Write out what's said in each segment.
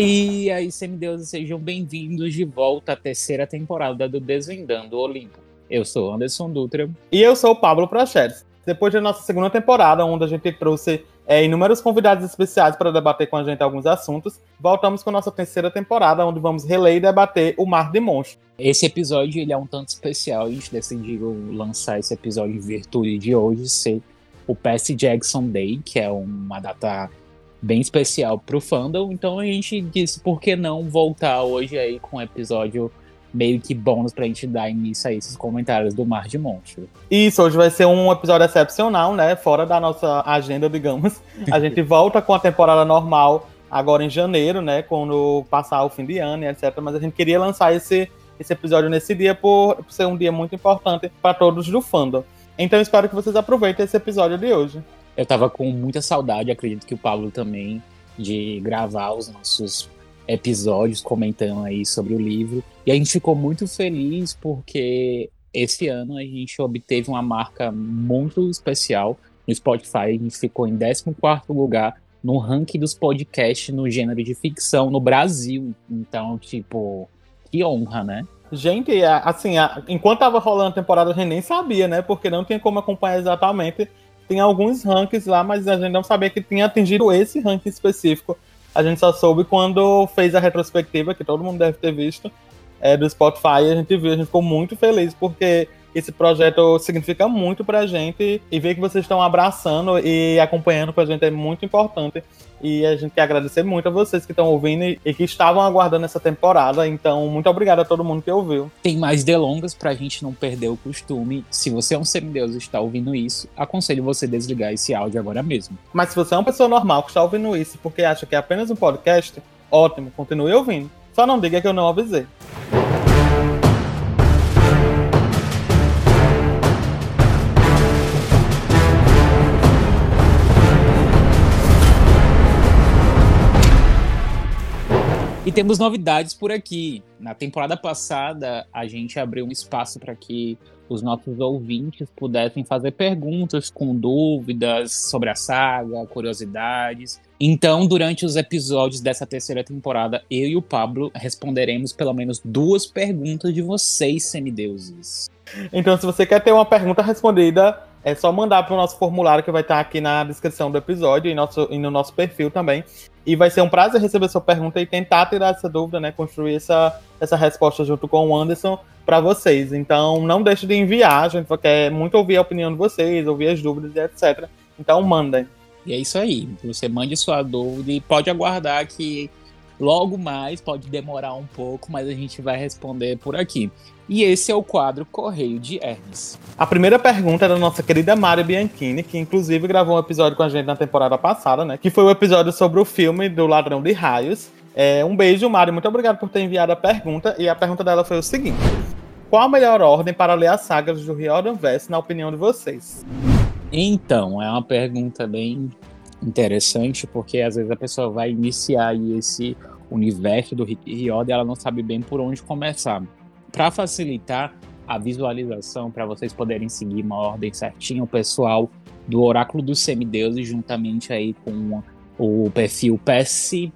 E aí, semideuses, sejam bem-vindos de volta à terceira temporada do Desvendando o Olimpo. Eu sou Anderson Dutra. E eu sou o Pablo Prachetes. Depois da nossa segunda temporada, onde a gente trouxe é, inúmeros convidados especiais para debater com a gente alguns assuntos, voltamos com nossa terceira temporada, onde vamos reler e debater o Mar de Monstros. Esse episódio ele é um tanto especial, a gente decidiu lançar esse episódio em virtude de hoje ser o Percy Jackson Day, que é uma data bem especial para o fandom, então a gente disse por que não voltar hoje aí com um episódio meio que bônus pra gente dar início a esses comentários do Mar de Monstro. Isso, hoje vai ser um episódio excepcional, né? Fora da nossa agenda, digamos. A gente volta com a temporada normal agora em janeiro, né? Quando passar o fim de ano e etc. Mas a gente queria lançar esse, esse episódio nesse dia por, por ser um dia muito importante para todos do fandom. Então espero que vocês aproveitem esse episódio de hoje. Eu tava com muita saudade, acredito que o Pablo também, de gravar os nossos episódios comentando aí sobre o livro. E a gente ficou muito feliz porque esse ano a gente obteve uma marca muito especial no Spotify. A gente ficou em 14 lugar no ranking dos podcasts no gênero de ficção no Brasil. Então, tipo, que honra, né? Gente, assim, enquanto tava rolando a temporada, a gente nem sabia, né? Porque não tinha como acompanhar exatamente. Tem alguns rankings lá, mas a gente não sabia que tinha atingido esse ranking específico a gente só soube quando fez a retrospectiva, que todo mundo deve ter visto, é, do Spotify. A gente viu, a gente ficou muito feliz, porque esse projeto significa muito pra gente e ver que vocês estão abraçando e acompanhando com a gente é muito importante. E a gente quer agradecer muito a vocês que estão ouvindo e que estavam aguardando essa temporada. Então, muito obrigado a todo mundo que ouviu. Tem mais delongas pra gente não perder o costume. Se você é um semideus e está ouvindo isso, aconselho você a desligar esse áudio agora mesmo. Mas se você é uma pessoa normal que está ouvindo isso porque acha que é apenas um podcast, ótimo, continue ouvindo. Só não diga que eu não avisei. E temos novidades por aqui. Na temporada passada, a gente abriu um espaço para que os nossos ouvintes pudessem fazer perguntas com dúvidas sobre a saga, curiosidades. Então, durante os episódios dessa terceira temporada, eu e o Pablo responderemos pelo menos duas perguntas de vocês, semideuses. Então, se você quer ter uma pergunta respondida, é só mandar para o nosso formulário que vai estar aqui na descrição do episódio e, nosso, e no nosso perfil também. E vai ser um prazer receber sua pergunta e tentar tirar essa dúvida, né? Construir essa, essa resposta junto com o Anderson para vocês. Então, não deixe de enviar, a gente quer muito ouvir a opinião de vocês, ouvir as dúvidas e etc. Então, mandem. E é isso aí. Você mande sua dúvida e pode aguardar que logo mais, pode demorar um pouco, mas a gente vai responder por aqui. E esse é o quadro Correio de Hermes. A primeira pergunta é da nossa querida Mari Bianchini, que inclusive gravou um episódio com a gente na temporada passada, né? Que foi o episódio sobre o filme do Ladrão de Raios. É, um beijo, Mari. Muito obrigado por ter enviado a pergunta. E a pergunta dela foi o seguinte: Qual a melhor ordem para ler as sagas do Riordan Vest, na opinião de vocês? Então, é uma pergunta bem interessante, porque às vezes a pessoa vai iniciar esse universo do Riordan e ela não sabe bem por onde começar para facilitar a visualização, para vocês poderem seguir uma ordem certinha, o pessoal do Oráculo dos Semideuses, juntamente aí com o perfil PSJ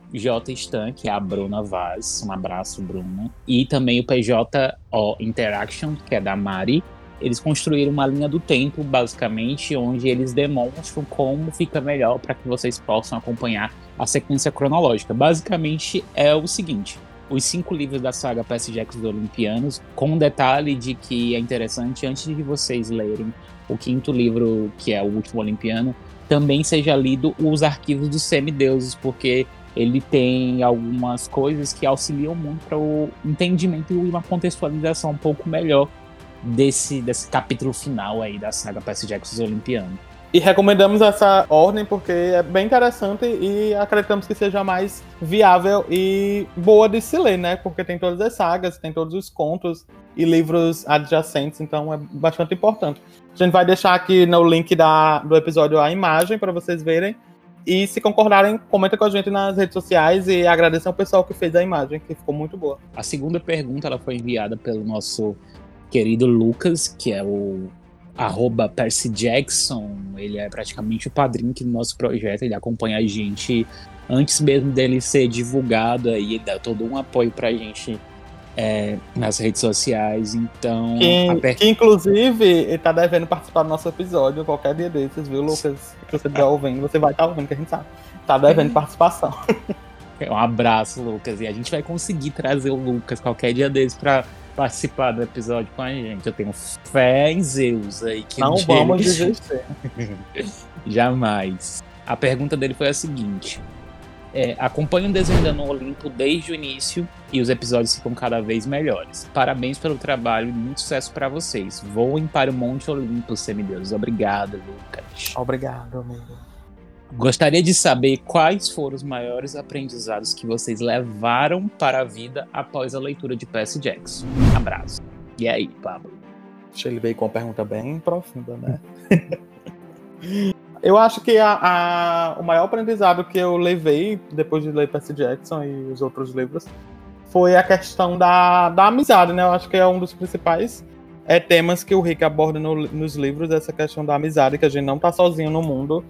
Stan, que é a Bruna Vaz, um abraço, Bruna, e também o PJ Interaction, que é da Mari. Eles construíram uma linha do tempo, basicamente, onde eles demonstram como fica melhor para que vocês possam acompanhar a sequência cronológica. Basicamente é o seguinte: os cinco livros da saga Jackson dos Olimpianos, com um detalhe de que é interessante, antes de vocês lerem o quinto livro, que é o último Olimpiano, também seja lido os arquivos dos semideuses, porque ele tem algumas coisas que auxiliam muito para o entendimento e uma contextualização um pouco melhor desse, desse capítulo final aí da saga Jackson dos Olimpianos. E recomendamos essa ordem porque é bem interessante e acreditamos que seja mais viável e boa de se ler, né? Porque tem todas as sagas, tem todos os contos e livros adjacentes, então é bastante importante. A gente vai deixar aqui no link da, do episódio a imagem para vocês verem. E se concordarem, comenta com a gente nas redes sociais e agradeçam ao pessoal que fez a imagem, que ficou muito boa. A segunda pergunta ela foi enviada pelo nosso querido Lucas, que é o arroba Percy Jackson, ele é praticamente o padrinho aqui do nosso projeto, ele acompanha a gente antes mesmo dele ser divulgado aí, dá todo um apoio pra gente é, nas redes sociais. Então. Que, que inclusive ele tá devendo participar do nosso episódio qualquer dia desses, viu, Lucas? Que você estiver ouvindo, você vai estar tá ouvindo, que a gente sabe. Tá devendo participação. Um abraço, Lucas. E a gente vai conseguir trazer o Lucas qualquer dia desses pra participar do episódio com a gente. Eu tenho fé em Zeus aí. Que Não vamos desistir. Jamais. A pergunta dele foi a seguinte: é, acompanho Desvendando o Olimpo desde o início e os episódios ficam cada vez melhores. Parabéns pelo trabalho e muito sucesso para vocês. Voem para o Monte Olimpo, semideuses. Obrigado, Lucas. Obrigado, amigo. Gostaria de saber quais foram os maiores aprendizados que vocês levaram para a vida após a leitura de Percy Jackson. Abraço. E aí, Pablo? Ele veio com uma pergunta bem profunda, né? Eu acho que a, a, o maior aprendizado que eu levei depois de ler Percy Jackson e os outros livros foi a questão da, da amizade, né? Eu acho que é um dos principais é, temas que o Rick aborda no, nos livros, essa questão da amizade, que a gente não tá sozinho no mundo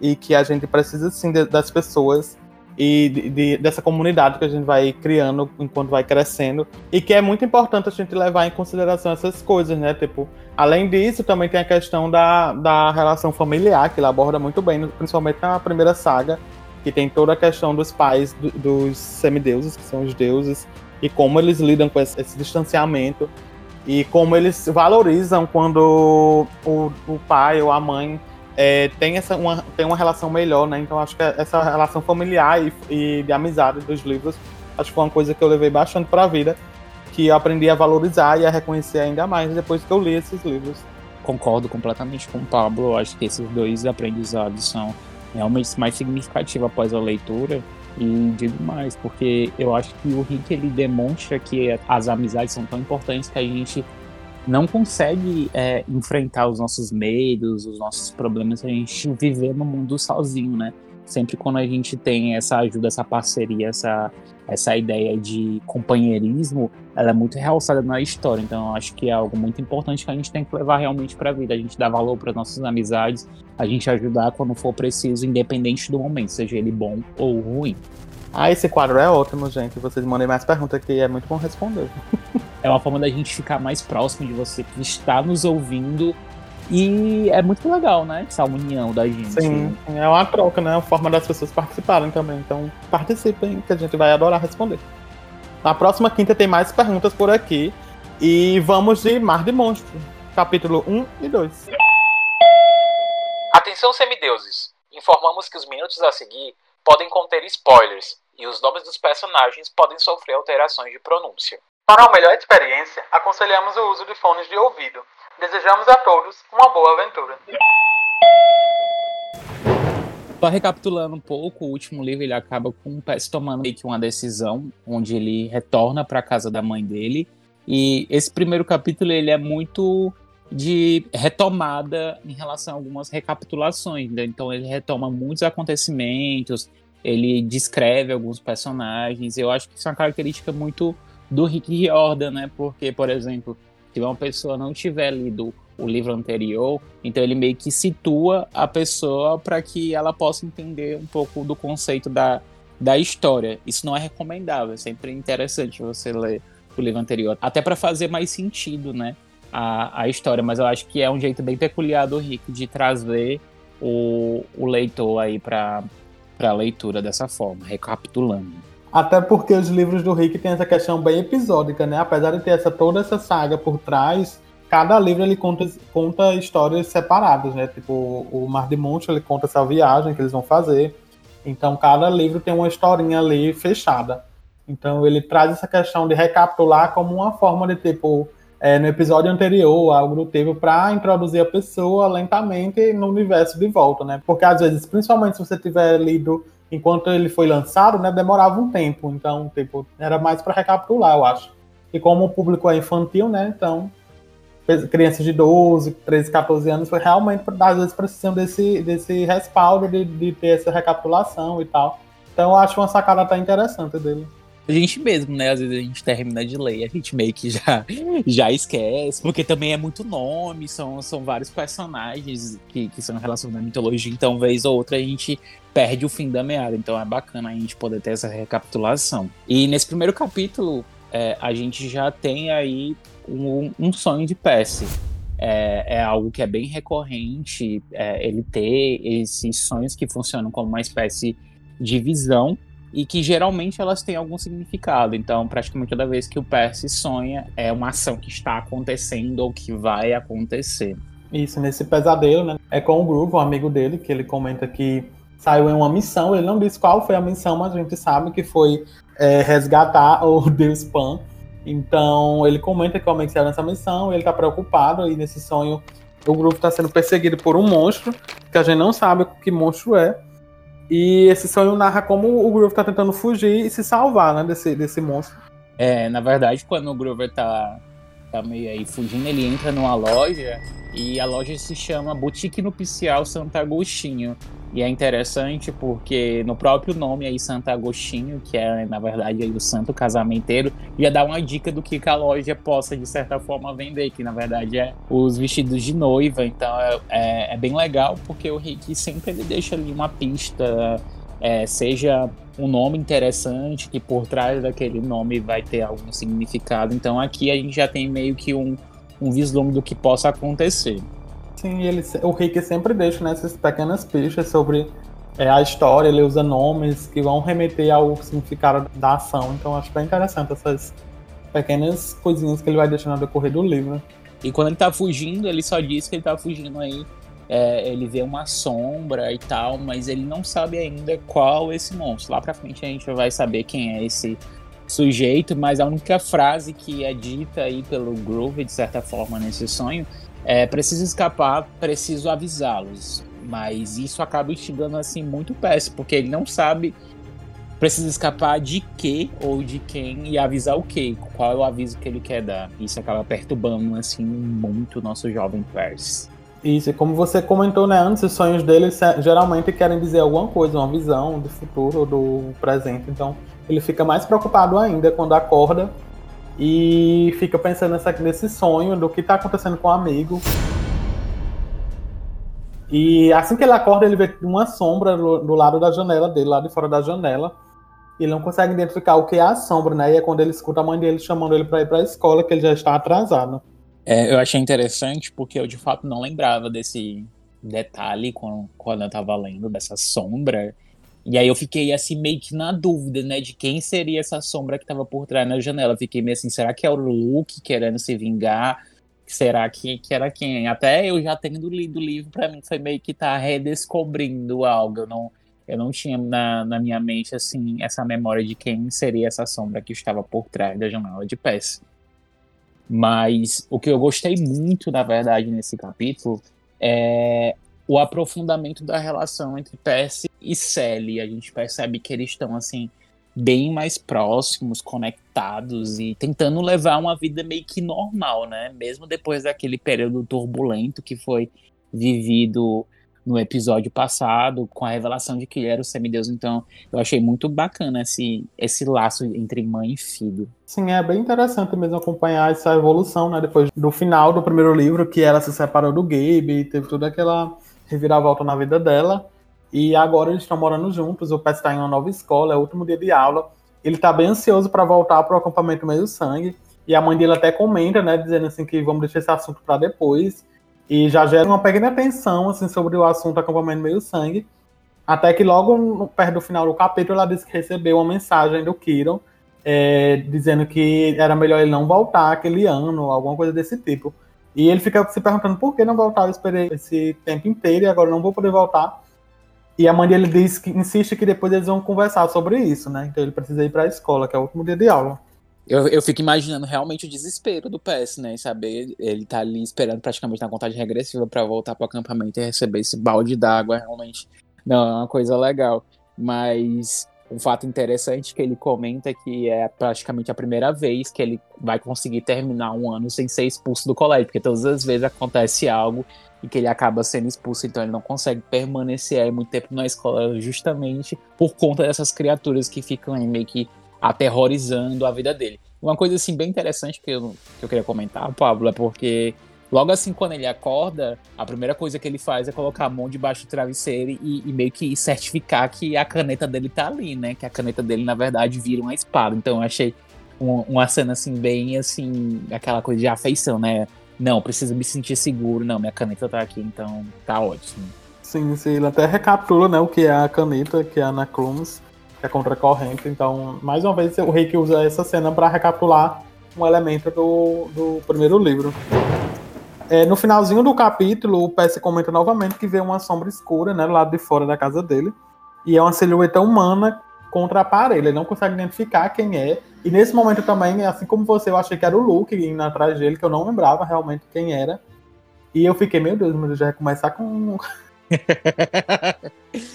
e que a gente precisa sim de, das pessoas e de, de, dessa comunidade que a gente vai criando enquanto vai crescendo e que é muito importante a gente levar em consideração essas coisas, né? Tipo, além disso, também tem a questão da, da relação familiar, que ele aborda muito bem, principalmente na primeira saga, que tem toda a questão dos pais do, dos semideuses, que são os deuses, e como eles lidam com esse, esse distanciamento e como eles valorizam quando o, o pai ou a mãe é, tem, essa, uma, tem uma relação melhor, né? Então acho que essa relação familiar e, e, de amizade dos livros, acho que foi uma coisa que eu levei bastante para a vida, que eu aprendi a valorizar e a reconhecer ainda mais depois que eu li esses livros. Concordo completamente com o Pablo, acho que esses dois aprendizados são realmente mais significativos após a leitura. E digo mais, porque eu acho que o Rick ele demonstra que as amizades são tão importantes que a gente não consegue é, enfrentar os nossos medos, os nossos problemas, a gente viver no mundo sozinho, né? Sempre quando a gente tem essa ajuda, essa parceria, essa, essa ideia de companheirismo, ela é muito realçada na história. Então, eu acho que é algo muito importante que a gente tem que levar realmente para a vida. A gente dar valor para nossas amizades, a gente ajudar quando for preciso, independente do momento, seja ele bom ou ruim. Ah, esse quadro é ótimo, gente. Vocês mandem mais perguntas que é muito bom responder. é uma forma da gente ficar mais próximo de você que está nos ouvindo. E é muito legal, né? Essa união da gente. Sim, é uma troca, né? É uma forma das pessoas participarem também. Então, participem, que a gente vai adorar responder. Na próxima quinta tem mais perguntas por aqui. E vamos de Mar de Monstro, capítulo 1 e 2. Atenção, semideuses! Informamos que os minutos a seguir podem conter spoilers e os nomes dos personagens podem sofrer alterações de pronúncia. Para uma melhor experiência, aconselhamos o uso de fones de ouvido. Desejamos a todos uma boa aventura. Só recapitulando um pouco, o último livro ele acaba com o Pess tomando meio que uma decisão, onde ele retorna para a casa da mãe dele. E esse primeiro capítulo ele é muito de retomada em relação a algumas recapitulações. Né? Então ele retoma muitos acontecimentos, ele descreve alguns personagens. Eu acho que isso é uma característica muito do Rick Riordan, né? Porque, por exemplo, se uma pessoa não tiver lido o livro anterior, então ele meio que situa a pessoa para que ela possa entender um pouco do conceito da, da história. Isso não é recomendável, é sempre interessante você ler o livro anterior, até para fazer mais sentido, né? A, a história, mas eu acho que é um jeito bem peculiar do Rick de trazer o, o leitor aí para a leitura dessa forma, recapitulando. Até porque os livros do Rick tem essa questão bem episódica, né? Apesar de ter essa, toda essa saga por trás, cada livro ele conta, conta histórias separadas, né? Tipo, o Mar de Monte ele conta essa viagem que eles vão fazer. Então, cada livro tem uma historinha ali fechada. Então, ele traz essa questão de recapitular como uma forma de, tipo, é, no episódio anterior, algo do tipo, para introduzir a pessoa lentamente no universo de volta, né? Porque, às vezes, principalmente se você tiver lido enquanto ele foi lançado, né, demorava um tempo. Então, tipo, era mais para recapitular, eu acho. E como o público é infantil, né, então crianças de 12, 13, 14 anos foi realmente às vezes precisam desse desse respaldo de, de ter essa recapitulação e tal. Então, eu acho uma sacada até interessante dele. A gente mesmo, né? Às vezes a gente termina de ler, a gente meio que já, já esquece, porque também é muito nome, são, são vários personagens que, que são relacionados à mitologia, então, vez ou outra, a gente perde o fim da meada. Então é bacana a gente poder ter essa recapitulação. E nesse primeiro capítulo, é, a gente já tem aí um, um sonho de Percy. É, é, algo que é bem recorrente, é, ele ter esses sonhos que funcionam como uma espécie de visão e que geralmente elas têm algum significado. Então, praticamente toda vez que o Percy sonha, é uma ação que está acontecendo ou que vai acontecer. Isso, nesse pesadelo, né? É com o Groove, um amigo dele, que ele comenta que saiu em uma missão. Ele não disse qual foi a missão, mas a gente sabe que foi é, resgatar o Deus Pan. Então, ele comenta que o homem saiu nessa missão, ele tá preocupado, e nesse sonho o grupo está sendo perseguido por um monstro, que a gente não sabe que monstro é. E esse sonho narra como o Groove tá tentando fugir e se salvar, né, desse, desse monstro. É, na verdade, quando o Grover tá, tá meio aí fugindo, ele entra numa loja e a loja se chama Boutique Nupcial Santo Agostinho. E é interessante porque no próprio nome aí, Santo Agostinho, que é na verdade aí o santo casamenteiro, já dá uma dica do que, que a loja possa de certa forma vender, que na verdade é os vestidos de noiva. Então é, é, é bem legal porque o Rick sempre ele deixa ali uma pista, é, seja um nome interessante, que por trás daquele nome vai ter algum significado. Então aqui a gente já tem meio que um, um vislumbre do que possa acontecer. Sim, ele, o Rick sempre deixa nessas né, pequenas pistas sobre é, a história, ele usa nomes que vão remeter ao significado da ação. Então acho bem interessante essas pequenas coisinhas que ele vai deixando no decorrer do livro. E quando ele tá fugindo, ele só diz que ele tá fugindo aí. É, ele vê uma sombra e tal, mas ele não sabe ainda qual esse monstro. Lá pra frente a gente vai saber quem é esse sujeito, mas a única frase que é dita aí pelo Groove, de certa forma, nesse sonho, é, preciso escapar, preciso avisá-los. Mas isso acaba instigando assim muito péssimo, porque ele não sabe precisa escapar de que ou de quem e avisar o que, qual é o aviso que ele quer dar. Isso acaba perturbando assim muito o nosso jovem Percy. Isso, como você comentou né, antes, os sonhos dele geralmente querem dizer alguma coisa, uma visão do futuro ou do presente. Então ele fica mais preocupado ainda quando acorda e fica pensando nessa, nesse sonho do que está acontecendo com o amigo. E assim que ele acorda, ele vê uma sombra do, do, lado da janela dele, lá de fora da janela. E ele não consegue identificar o que é a sombra, né? E é quando ele escuta a mãe dele chamando ele para ir para a escola, que ele já está atrasado. É, eu achei interessante porque eu de fato não lembrava desse detalhe quando, quando eu estava lendo dessa sombra. E aí eu fiquei assim meio que na dúvida, né, de quem seria essa sombra que estava por trás na janela. Fiquei meio assim, será que é o Luke querendo se vingar? Será que, que era quem? Até eu já tendo lido o livro, para mim foi meio que tá redescobrindo algo. Eu não, eu não tinha na, na minha mente, assim, essa memória de quem seria essa sombra que estava por trás da janela de Percy. Mas o que eu gostei muito, na verdade, nesse capítulo é o aprofundamento da relação entre Percy e Sally. A gente percebe que eles estão assim bem mais próximos, conectados e tentando levar uma vida meio que normal, né? Mesmo depois daquele período turbulento que foi vivido no episódio passado, com a revelação de que ele era o semideus. Então, eu achei muito bacana esse, esse laço entre mãe e filho. Sim, é bem interessante mesmo acompanhar essa evolução, né? Depois do final do primeiro livro, que ela se separou do Gabe, teve toda aquela reviravolta na vida dela. E agora eles estão morando juntos. O Pet está em uma nova escola, é o último dia de aula. Ele está bem ansioso para voltar para o acampamento meio sangue. E a mãe dele até comenta, né, dizendo assim que vamos deixar esse assunto para depois. E já gera uma pequena tensão assim sobre o assunto acampamento meio sangue. Até que logo perto do final do capítulo ela disse que recebeu uma mensagem do Kiron é, dizendo que era melhor ele não voltar aquele ano, alguma coisa desse tipo. E ele fica se perguntando por que não voltar, eu esperei esse tempo inteiro e agora não vou poder voltar. E a mãe dele diz que insiste que depois eles vão conversar sobre isso, né? Então ele precisa ir para a escola, que é o último dia de aula. Eu, eu fico imaginando realmente o desespero do PS, né? Saber ele tá ali esperando praticamente na contagem regressiva para voltar pro acampamento e receber esse balde d'água, realmente. Não, é uma coisa legal. Mas um fato interessante que ele comenta que é praticamente a primeira vez que ele vai conseguir terminar um ano sem ser expulso do colégio, porque todas as vezes acontece algo e que ele acaba sendo expulso, então ele não consegue permanecer muito tempo na escola justamente por conta dessas criaturas que ficam aí meio que aterrorizando a vida dele. Uma coisa assim bem interessante que eu, que eu queria comentar, Pablo, é porque logo assim quando ele acorda, a primeira coisa que ele faz é colocar a mão debaixo do travesseiro e, e meio que certificar que a caneta dele tá ali, né? Que a caneta dele na verdade vira uma espada. Então eu achei uma, uma cena assim bem assim, aquela coisa de afeição, né? Não, preciso me sentir seguro, não, minha caneta tá aqui, então tá ótimo. Sim, sim, ele até recapitula, né, o que é a caneta, que é a Anacromos, que é contra a corrente. Então, mais uma vez, o Reiki usa essa cena para recapitular um elemento do, do primeiro livro. É, no finalzinho do capítulo, o Percy comenta novamente que vê uma sombra escura, né, do lado de fora da casa dele. E é uma silhueta humana contra a parede. Ele não consegue identificar quem é. E nesse momento também, assim como você, eu achei que era o Luke indo atrás dele, que eu não lembrava realmente quem era. E eu fiquei, meu Deus, mas já vai começar com.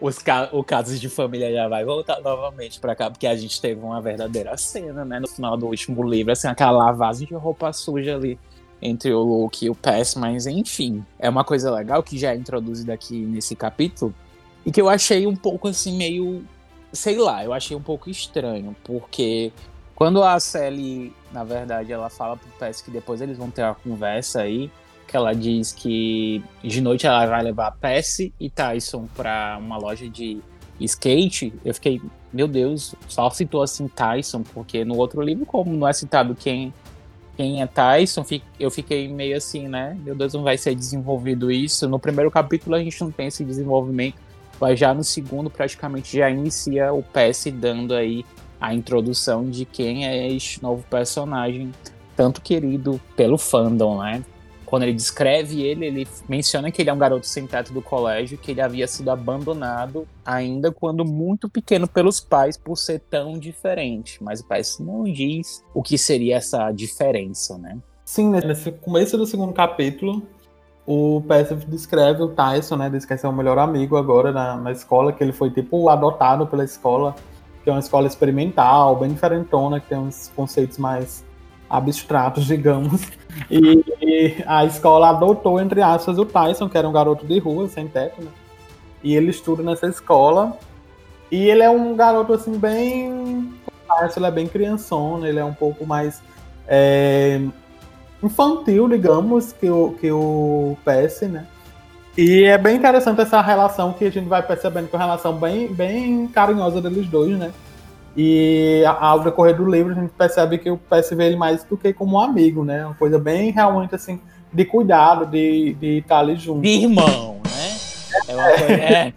Os ca o casos de família já vai voltar novamente para cá, porque a gente teve uma verdadeira cena, né? No final do último livro, assim, aquela lavagem de roupa suja ali entre o Luke e o Pass, mas enfim, é uma coisa legal que já é introduzida aqui nesse capítulo e que eu achei um pouco assim meio sei lá, eu achei um pouco estranho, porque quando a Sally, na verdade, ela fala pro Pes que depois eles vão ter uma conversa aí, que ela diz que de noite ela vai levar Pes e Tyson para uma loja de skate, eu fiquei, meu Deus, só citou assim Tyson, porque no outro livro, como não é citado quem quem é Tyson, eu fiquei meio assim, né? Meu Deus, não vai ser desenvolvido isso. No primeiro capítulo a gente não tem esse desenvolvimento mas já no segundo praticamente já inicia o PS dando aí a introdução de quem é este novo personagem, tanto querido pelo fandom, né? Quando ele descreve ele, ele menciona que ele é um garoto sem teto do colégio, que ele havia sido abandonado ainda quando muito pequeno pelos pais por ser tão diferente. Mas o pai não diz o que seria essa diferença, né? Sim, nesse começo do segundo capítulo, o Passive descreve o Tyson, né? Diz que é o melhor amigo agora na, na escola, que ele foi tipo adotado pela escola, que é uma escola experimental, bem diferentona, que tem uns conceitos mais abstratos, digamos. E, a escola adotou, entre aspas, o Tyson, que era um garoto de rua, sem teto, né? E ele estuda nessa escola. E ele é um garoto, assim, bem. Ele é bem criançona, ele é um pouco mais. É, infantil, digamos, que o, que o PS, né? E é bem interessante essa relação que a gente vai percebendo que é uma relação bem, bem carinhosa deles dois, né? E ao decorrer do livro a gente percebe que o PS vê ele mais do que como um amigo, né? Uma coisa bem realmente assim, de cuidado, de, de estar ali junto. De irmão, né? É uma coisa, é.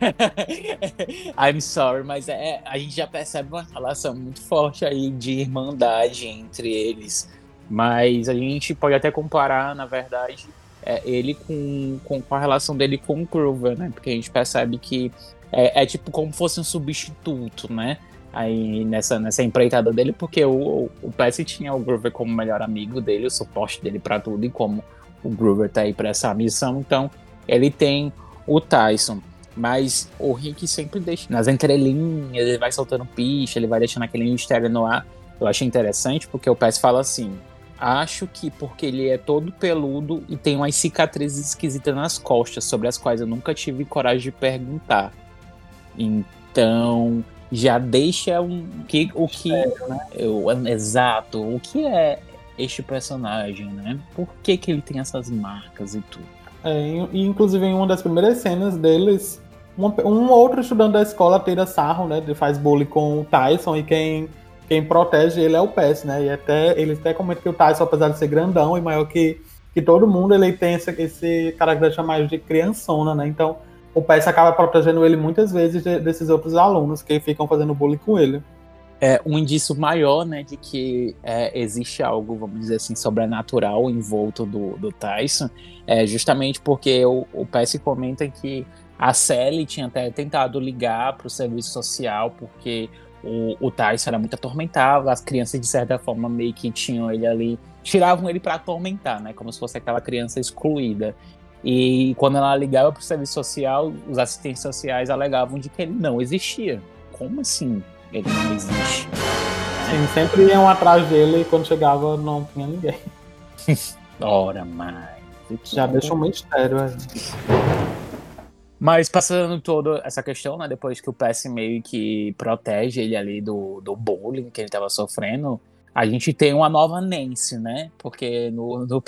I'm sorry, mas é, a gente já percebe uma relação muito forte aí de irmandade entre eles. Mas a gente pode até comparar, na verdade, é, ele com, com, com, a relação dele com o Grover, né? Porque a gente percebe que é, é, tipo como fosse um substituto, né? Aí nessa, nessa empreitada dele, porque o, o Percy tinha o Grover como melhor amigo dele, o suporte dele para tudo, e como o Grover tá aí pra essa missão, então ele tem o Tyson. Mas o Rick sempre deixa nas entrelinhas, ele vai soltando picha, ele vai deixando aquele mistério no ar. Eu achei interessante porque o Percy fala assim: acho que porque ele é todo peludo e tem umas cicatrizes esquisitas nas costas, sobre as quais eu nunca tive coragem de perguntar. Então, já deixa um que o que é, né? eu, exato, o que é este personagem, né? Por que que ele tem essas marcas e tudo? É, e inclusive em uma das primeiras cenas deles, um, um outro estudante da escola tira sarro, né? Ele faz bullying com o Tyson e quem quem protege ele é o Pes, né? E até ele até comenta que o Tyson, apesar de ser grandão e maior que, que todo mundo, ele tem esse, esse característica mais de criançona, né? Então o Pes acaba protegendo ele muitas vezes de, desses outros alunos que ficam fazendo bullying com ele. É um indício maior, né, de que é, existe algo, vamos dizer assim, sobrenatural em volta do, do Tyson, é justamente porque o, o Pes comenta que a Sally tinha até tentado ligar para o serviço social porque o, o Tyson era muito atormentado, as crianças, de certa forma, meio que tinham ele ali, tiravam ele para atormentar, né? Como se fosse aquela criança excluída. E quando ela ligava para o serviço social, os assistentes sociais alegavam de que ele não existia. Como assim ele não existe? Sim, sempre iam atrás dele e quando chegava não tinha ninguém. Ora, mais. Já deixa um mistério aí. Mas passando toda essa questão, né, depois que o PS meio que protege ele ali do, do bullying que ele estava sofrendo, a gente tem uma nova Nancy, né? Porque no, no,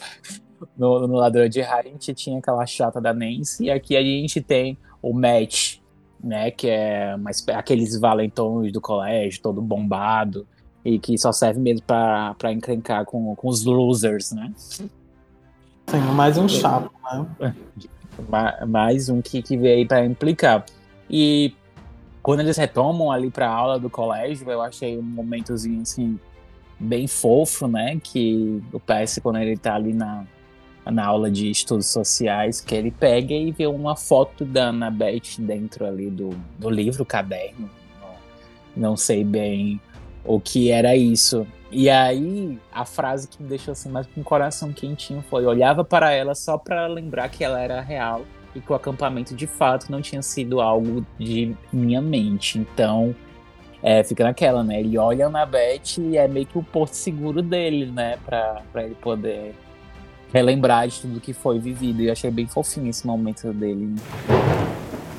no, no Ladrão de Raio a gente tinha aquela chata da Nancy, e aqui a gente tem o Matt, né? Que é uma, aqueles valentões do colégio, todo bombado, e que só serve mesmo pra, pra encrencar com, com os losers, né? Sim, mais um chato, né? mais um que, que veio aí para implicar. E quando eles retomam ali para a aula do colégio, eu achei um momentozinho assim bem fofo, né? Que o PS quando ele tá ali na, na aula de estudos sociais, que ele pega e vê uma foto da Annabeth dentro ali do, do livro, caderno. Não, sei bem o que era isso. E aí, a frase que me deixou assim mais com o coração quentinho foi: olhava para ela só para lembrar que ela era real e que o acampamento de fato não tinha sido algo de minha mente. Então, é, fica naquela, né? Ele olha na Beth e é meio que o porto seguro dele, né? Pra, pra ele poder relembrar de tudo que foi vivido. E achei bem fofinho esse momento dele.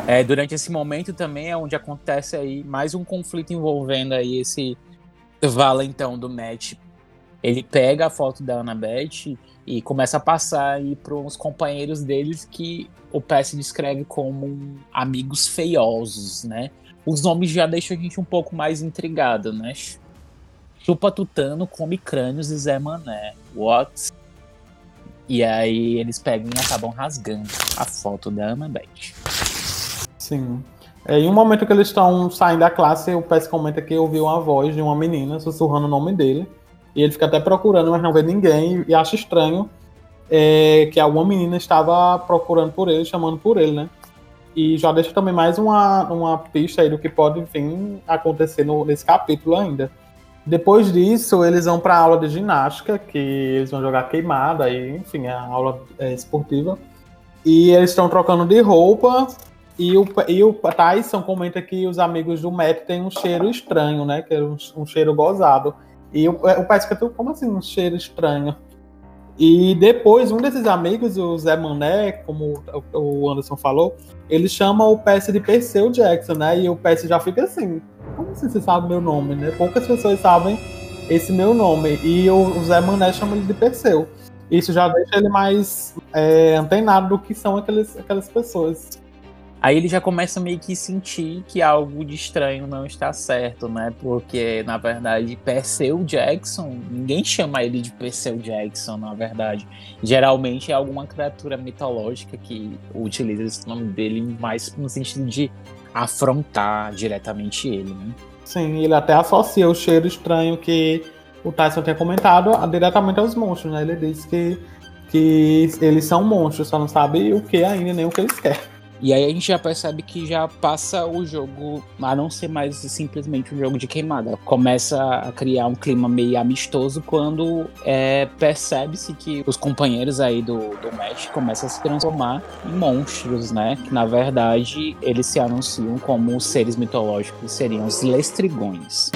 É, durante esse momento também é onde acontece aí mais um conflito envolvendo aí esse valentão do Matt, ele pega a foto da Annabeth e começa a passar aí para os companheiros deles que o Pass descreve como amigos feiosos, né? Os nomes já deixam a gente um pouco mais intrigado, né? Chupa Tutano, come crânios e Zé Mané. What? E aí eles pegam e acabam rasgando a foto da Annabeth. Sim. É, em um momento que eles estão saindo da classe, o Pes comenta que ouviu uma voz de uma menina sussurrando o nome dele. E ele fica até procurando, mas não vê ninguém. E acha estranho é, que alguma menina estava procurando por ele, chamando por ele, né? E já deixa também mais uma, uma pista aí do que pode vir acontecer no, nesse capítulo ainda. Depois disso, eles vão para a aula de ginástica, que eles vão jogar queimada, aí, enfim, a aula é, esportiva. E eles estão trocando de roupa e o, e o Tyson comenta que os amigos do Matt têm um cheiro estranho, né? Que é um, um cheiro gozado. E o, o pai fica, como assim um cheiro estranho? E depois, um desses amigos, o Zé Mané, como o Anderson falou, ele chama o PS de Perseu Jackson, né? E o PS já fica assim, como assim você sabe meu nome, né? Poucas pessoas sabem esse meu nome. E o, Zé Mané chama ele de Perseu. Isso já deixa ele mais é, antenado do que são aqueles, aquelas pessoas. Aí ele já começa meio que sentir que algo de estranho não está certo, né? Porque, na verdade, Perseu Jackson, ninguém chama ele de Perseu Jackson, na verdade. Geralmente é alguma criatura mitológica que utiliza esse nome dele mais no sentido de afrontar diretamente ele, né? Sim, ele até associa o cheiro estranho que o Tyson tinha comentado diretamente aos monstros, né? Ele diz que, que eles são monstros, só não sabe o que ainda, nem o que eles querem. E aí a gente já percebe que já passa o jogo a não ser mais simplesmente um jogo de queimada. Começa a criar um clima meio amistoso quando é, percebe-se que os companheiros aí do, do match começam a se transformar em monstros, né? Que na verdade eles se anunciam como seres mitológicos, seriam os lestrigões.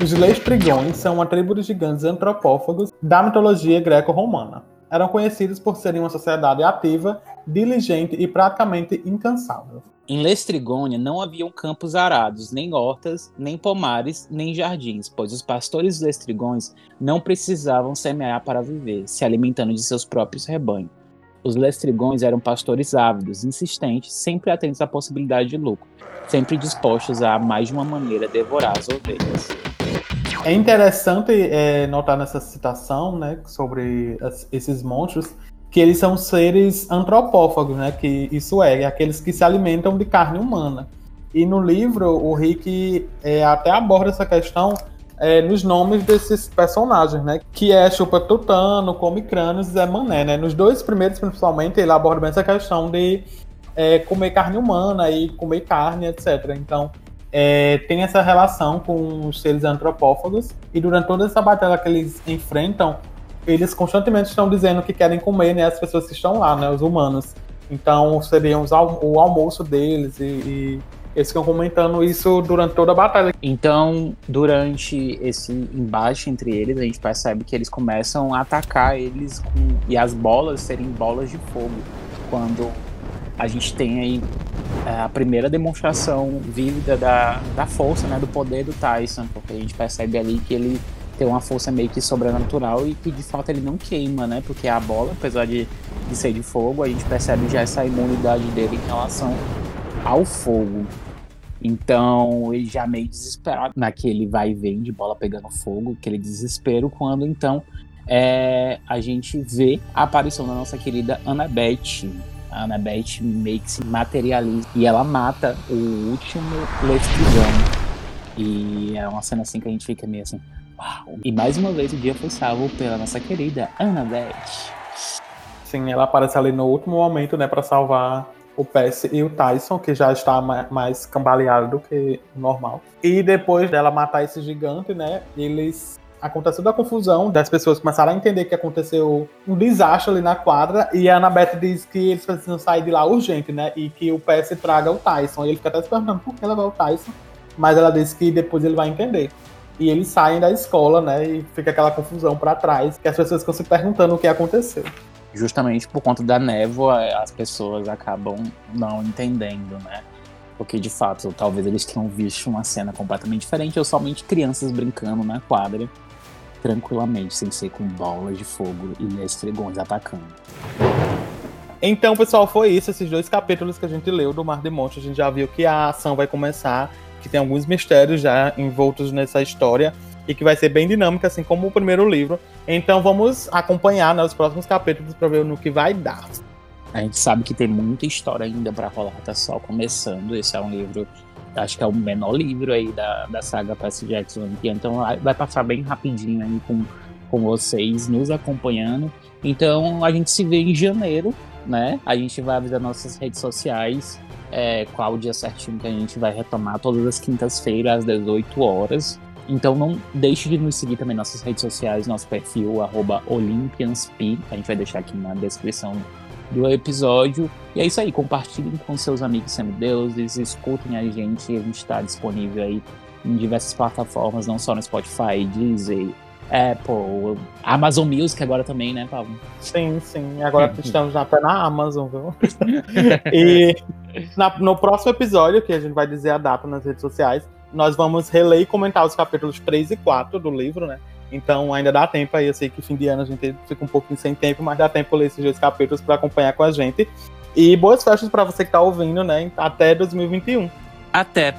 Os lestrigões são uma tribo de gigantes antropófagos da mitologia greco-romana eram conhecidos por serem uma sociedade ativa, diligente e praticamente incansável. Em Lestrigônia não haviam campos arados, nem hortas, nem pomares, nem jardins, pois os pastores lestrigões não precisavam semear para viver, se alimentando de seus próprios rebanhos. Os lestrigões eram pastores ávidos, insistentes, sempre atentos à possibilidade de lucro, sempre dispostos a, mais de uma maneira, devorar as ovelhas. É interessante é, notar nessa citação, né, sobre esses monstros, que eles são seres antropófagos, né, que isso é, aqueles que se alimentam de carne humana. E no livro, o Rick é, até aborda essa questão é, nos nomes desses personagens, né? Que é Chupa Tutano, Come Crânios e Zé Mané, né? Nos dois primeiros, principalmente, ele aborda bem essa questão de é, comer carne humana e comer carne, etc. Então, é, tem essa relação com os seres antropófagos e durante toda essa batalha que eles enfrentam, eles constantemente estão dizendo que querem comer né, as pessoas que estão lá, né, os humanos. Então seriam o almoço deles e, e eles ficam comentando isso durante toda a batalha. Então, durante esse embate entre eles, a gente percebe que eles começam a atacar eles com, e as bolas serem bolas de fogo. Quando a gente tem aí é, a primeira demonstração vívida da, da força, né, do poder do Tyson, porque a gente percebe ali que ele tem uma força meio que sobrenatural e que de fato ele não queima, né, porque a bola, apesar de, de ser de fogo, a gente percebe já essa imunidade dele em relação ao fogo. Então, ele já meio desesperado naquele vai e vem de bola pegando fogo, aquele desespero, quando então é, a gente vê a aparição da nossa querida Annabeth. A Annabeth meio que se materializa e ela mata o último Leftigão. E é uma cena assim que a gente fica meio assim. E mais uma vez o dia foi salvo pela nossa querida Annabeth. Sim, ela aparece ali no último momento, né, para salvar o Pess e o Tyson, que já está mais cambaleado do que normal. E depois dela matar esse gigante, né, eles aconteceu da confusão, das pessoas começaram a entender que aconteceu um desastre ali na quadra, e a Annabeth diz que eles precisam sair de lá urgente, né? E que o PS traga o Tyson. E ele fica até se perguntando por que levar o Tyson, mas ela diz que depois ele vai entender. E eles saem da escola, né? E fica aquela confusão para trás, que as pessoas ficam se perguntando o que aconteceu justamente por conta da névoa, as pessoas acabam não entendendo, né? Porque de fato, talvez eles tenham visto uma cena completamente diferente, ou somente crianças brincando na quadra, tranquilamente, sem ser com bolas de fogo e esfregões atacando. Então, pessoal, foi isso, esses dois capítulos que a gente leu do Mar de Monte. A gente já viu que a ação vai começar, que tem alguns mistérios já envoltos nessa história e que vai ser bem dinâmica, assim como o primeiro livro. Então vamos acompanhar né, próximos capítulos para ver no que vai dar. A gente sabe que tem muita história ainda para rolar, tá só começando. Esse é um livro, acho que é o menor livro aí da, da saga Percy Jackson. Então vai passar bem rapidinho aí com, com vocês nos acompanhando. Então a gente se vê em janeiro, né? A gente vai avisar nossas redes sociais é, qual o dia certinho que a gente vai retomar todas as quintas-feiras às 18 horas. Então não deixe de nos seguir também nossas redes sociais, nosso perfil, arroba OlympiansP. A gente vai deixar aqui na descrição do episódio. E é isso aí, compartilhem com seus amigos semideuses, escutem a gente, a gente está disponível aí em diversas plataformas, não só no Spotify, Deezer, Apple, Amazon Music agora também, né, Paulo? Sim, sim. Agora estamos até na Amazon, viu? e na, no próximo episódio, que a gente vai dizer a data nas redes sociais, nós vamos reler e comentar os capítulos 3 e 4 do livro, né? Então ainda dá tempo aí. Eu sei que fim de ano a gente fica um pouquinho sem tempo, mas dá tempo ler esses dois capítulos para acompanhar com a gente. E boas festas para você que tá ouvindo, né? Até 2021. Até.